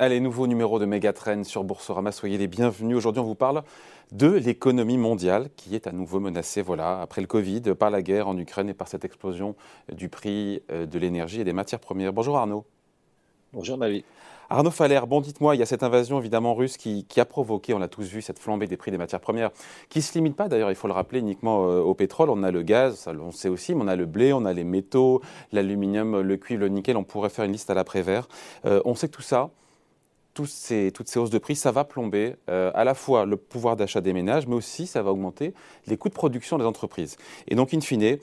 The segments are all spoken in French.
Allez, nouveau numéro de Megatrend sur Boursorama. Soyez les bienvenus. Aujourd'hui, on vous parle de l'économie mondiale qui est à nouveau menacée, voilà, après le Covid, par la guerre en Ukraine et par cette explosion du prix euh, de l'énergie et des matières premières. Bonjour Arnaud. Bonjour David. Arnaud Faller, bon dites-moi, il y a cette invasion évidemment russe qui, a provoqué, on l'a tous vu, cette flambée des prix des matières premières, qui ne se limite pas d'ailleurs, il faut le rappeler, uniquement euh, au pétrole. On a le gaz, ça, on sait aussi, mais on a le blé, on a les métaux, l'aluminium, le cuivre, le nickel, on pourrait faire une liste à l'après-vert. Euh, on sait que tout ça, toutes ces hausses de prix, ça va plomber euh, à la fois le pouvoir d'achat des ménages, mais aussi ça va augmenter les coûts de production des entreprises. Et donc, in fine,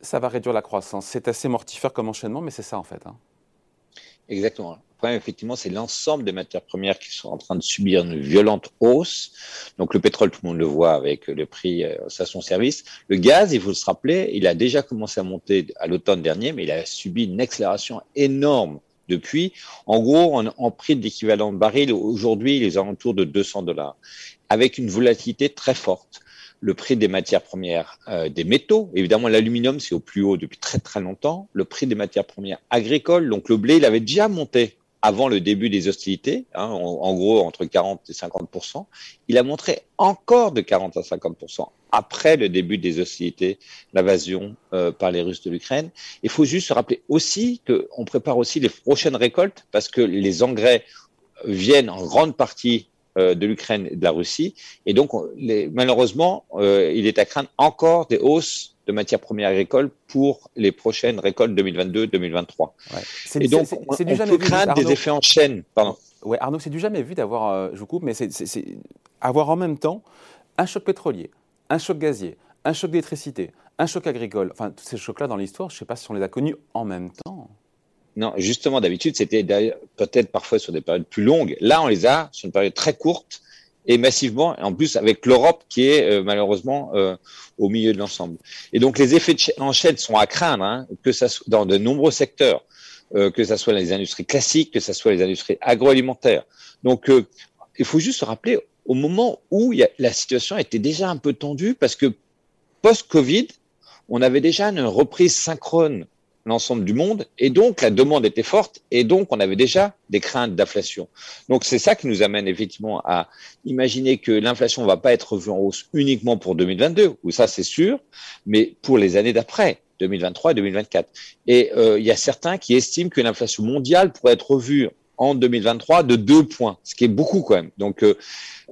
ça va réduire la croissance. C'est assez mortifère comme enchaînement, mais c'est ça en fait. Hein. Exactement. Le problème, effectivement, c'est l'ensemble des matières premières qui sont en train de subir une violente hausse. Donc, le pétrole, tout le monde le voit avec le prix euh, station-service. Le gaz, il faut se rappeler, il a déjà commencé à monter à l'automne dernier, mais il a subi une accélération énorme depuis. En gros, en, prix d'équivalent de baril, aujourd'hui, les alentours de 200 dollars, avec une volatilité très forte. Le prix des matières premières, euh, des métaux, évidemment l'aluminium, c'est au plus haut depuis très très longtemps. Le prix des matières premières agricoles, donc le blé, il avait déjà monté avant le début des hostilités, hein, en, gros entre 40 et 50 il a montré encore de 40 à 50% après le début des hostilités, l'invasion euh, par les Russes de l'Ukraine. Il faut juste se rappeler aussi qu'on prépare aussi les prochaines récoltes parce que les engrais viennent en grande partie de l'Ukraine et de la Russie, et donc les, malheureusement, euh, il est à craindre encore des hausses de matières premières agricoles pour les prochaines récoltes 2022-2023. Ouais. Et donc, on, peut craindre des effets en chaîne. Pardon. Ouais, Arnaud, c'est du jamais vu d'avoir, euh, je vous coupe, mais c'est avoir en même temps un choc pétrolier, un choc gazier, un choc d'électricité, un choc agricole. Enfin, tous ces chocs-là dans l'histoire, je ne sais pas si on les a connus en même temps. Non, justement, d'habitude, c'était peut-être parfois sur des périodes plus longues. Là, on les a sur une période très courte et massivement, en plus avec l'Europe qui est euh, malheureusement euh, au milieu de l'ensemble. Et donc les effets en chaîne sont à craindre, hein, que ça soit dans de nombreux secteurs, euh, que ce soit les industries classiques, que ce soit les industries agroalimentaires. Donc il faut juste se rappeler au moment où la situation était déjà un peu tendue parce que post-Covid, on avait déjà une reprise synchrone l'ensemble du monde, et donc la demande était forte, et donc on avait déjà des craintes d'inflation. Donc c'est ça qui nous amène effectivement à imaginer que l'inflation ne va pas être revue en hausse uniquement pour 2022, ou ça c'est sûr, mais pour les années d'après. 2023 et 2024. Et euh, il y a certains qui estiment que l'inflation mondiale pourrait être revue en 2023 de deux points, ce qui est beaucoup quand même. Donc, euh,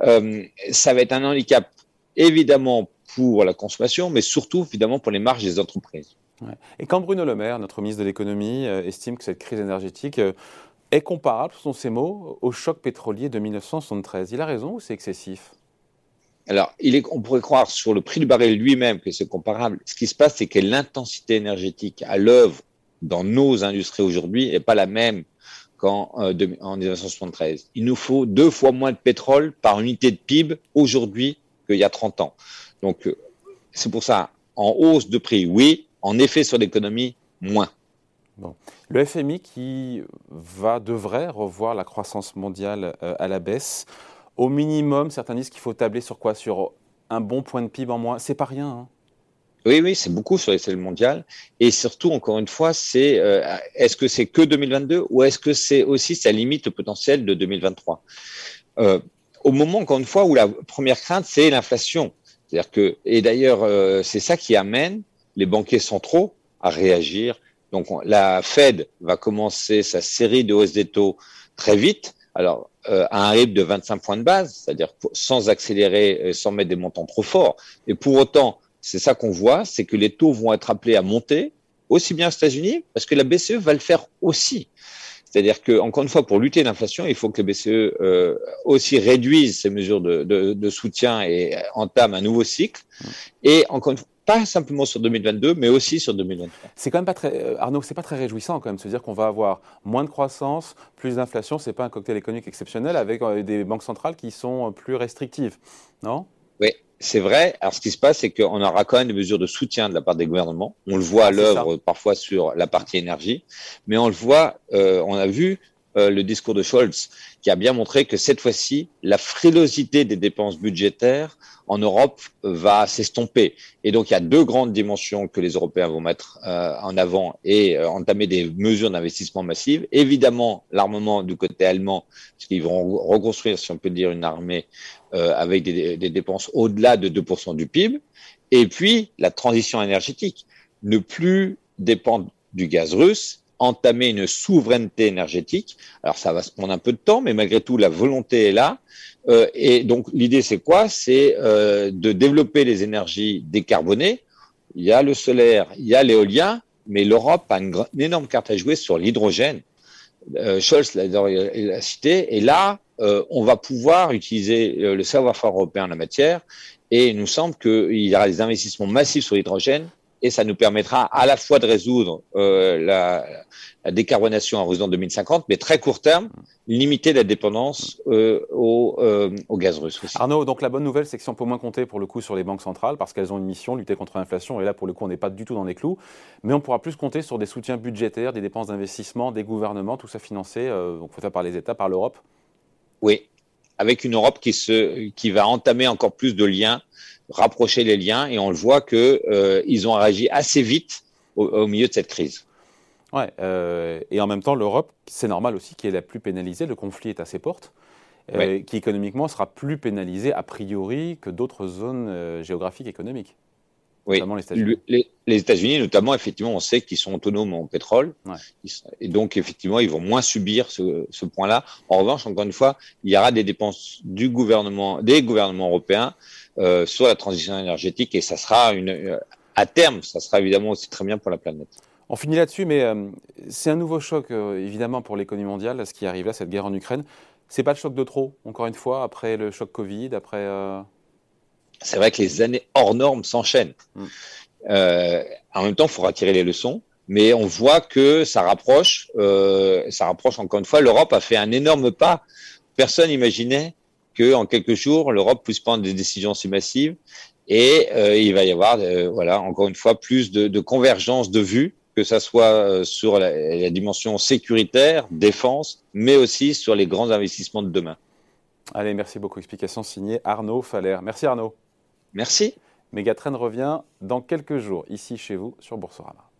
euh, ça va être un handicap évidemment pour la consommation, mais surtout évidemment pour les marges des entreprises. Et quand Bruno Le Maire, notre ministre de l'économie, euh, estime que cette crise énergétique euh, est comparable, ce sont ces mots, au choc pétrolier de 1973, il a raison ou c'est excessif? Alors, on pourrait croire sur le prix du baril lui-même que c'est comparable. Ce qui se passe, c'est que l'intensité énergétique à l'œuvre dans nos industries aujourd'hui n'est pas la même qu'en euh, en 1973. Il nous faut deux fois moins de pétrole par unité de PIB aujourd'hui qu'il y a 30 ans. Donc, c'est pour ça, en hausse de prix, oui, en effet, sur l'économie, moins. Bon. Le FMI qui va, devrait revoir la croissance mondiale euh, à la baisse. Au minimum, certains disent qu'il faut tabler sur quoi? Sur un bon point de PIB en moins. C'est pas rien. Hein. oui, oui, c'est beaucoup sur l'échelle mondiale. Et surtout, encore une fois, c'est euh, est-ce que c'est que 2022 ou est-ce que c'est aussi ça limite le potentiel de 2023 euh, Au moment, encore une fois, où la première crainte, c'est l'inflation. C'est-à-dire que, et d'ailleurs, c'est ça qui amène les banquiers centraux à réagir. Donc la Fed va commencer sa série de hausses des taux très vite. Alors euh, à un rythme de 25 points de base, c'est-à-dire sans accélérer, sans mettre des montants trop forts. Et pour autant, c'est ça qu'on voit, c'est que les taux vont être appelés à monter, aussi bien aux États-Unis, parce que la BCE va le faire aussi. C'est-à-dire que, encore une fois, pour lutter l'inflation, il faut que la BCE euh, aussi réduise ses mesures de, de, de, soutien et entame un nouveau cycle. Et encore une fois, pas simplement sur 2022, mais aussi sur 2023. C'est quand même pas très, euh, Arnaud, c'est pas très réjouissant quand même de se dire qu'on va avoir moins de croissance, plus d'inflation. C'est pas un cocktail économique exceptionnel avec euh, des banques centrales qui sont plus restrictives, non? Oui, c'est vrai. Alors, ce qui se passe, c'est qu'on aura quand même des mesures de soutien de la part des gouvernements. On le voit à l'œuvre parfois sur la partie énergie, mais on le voit, euh, on a vu euh, le discours de Scholz, qui a bien montré que cette fois-ci, la frilosité des dépenses budgétaires en Europe va s'estomper. Et donc, il y a deux grandes dimensions que les Européens vont mettre euh, en avant et euh, entamer des mesures d'investissement massives. Évidemment, l'armement du côté allemand, puisqu'ils vont reconstruire, si on peut dire, une armée avec des, des dépenses au-delà de 2% du PIB. Et puis, la transition énergétique. Ne plus dépendre du gaz russe entamer une souveraineté énergétique. Alors ça va se prendre un peu de temps, mais malgré tout, la volonté est là. Euh, et donc l'idée, c'est quoi? C'est euh, de développer les énergies décarbonées. Il y a le solaire, il y a l'éolien, mais l'Europe a une, énorme carte à jouer sur l'hydrogène. Euh, Scholz l'a cité. Et là, on va pouvoir utiliser le savoir-faire européen en la matière. Et il nous semble qu'il y aura des investissements massifs sur l'hydrogène et ça nous permettra à la fois de résoudre euh, la, la, décarbonation à horizon 2050, mais très court terme, limiter la dépendance euh, au, euh, au, gaz russe aussi. Arnaud, donc la bonne nouvelle, c'est que si on peut moins compter pour le coup sur les banques centrales, parce qu'elles ont une mission, lutter contre l'inflation, et là pour le coup on n'est pas du tout dans les clous, mais on pourra plus compter sur des soutiens budgétaires, des dépenses d'investissement, des gouvernements, tout ça financé, euh, donc fait par les États, par l'Europe. Oui, avec une Europe qui, se, qui va entamer encore plus de liens rapprocher les liens et on le voit que euh, ils ont réagi assez vite au, milieu de cette crise. Ouais, euh, et en même temps, l'Europe, c'est normal aussi, qui est la plus pénalisée. Le conflit est à ses portes, euh, qui économiquement sera plus pénalisée a priori que d'autres zones géographiques économiques. Oui, notamment les États-Unis. Les, États-Unis, notamment, effectivement, on sait qu'ils sont autonomes en pétrole. Et donc, effectivement, ils vont moins subir ce, ce point-là. En revanche, encore une fois, il y aura des dépenses du gouvernement, des gouvernements européens euh, sur la transition énergétique et ça sera une, euh, à terme, ça sera évidemment aussi très bien pour la planète. On finit là-dessus, mais euh, c'est un nouveau choc évidemment pour l'économie mondiale, ce qui arrive là, cette guerre en Ukraine. C'est pas le choc de trop, encore une fois, après le choc Covid, après. C'est vrai que les années hors normes s'enchaînent. Mm. en même temps, il faudra tirer les leçons mais on voit que ça rapproche, euh, ça rapproche encore une fois. L'Europe a fait un énorme pas. Personne n'imaginait qu'en quelques jours, l'Europe puisse prendre des décisions si massives et euh, il va y avoir, euh, voilà, encore une fois, plus de, de convergence de vues, que ça soit euh, sur la, la, dimension sécuritaire, défense, mais aussi sur les grands investissements de demain. Allez, merci beaucoup. Explication signée Arnaud Faller. Merci Arnaud. Merci. Megatrend revient dans quelques jours ici chez vous sur Boursorama.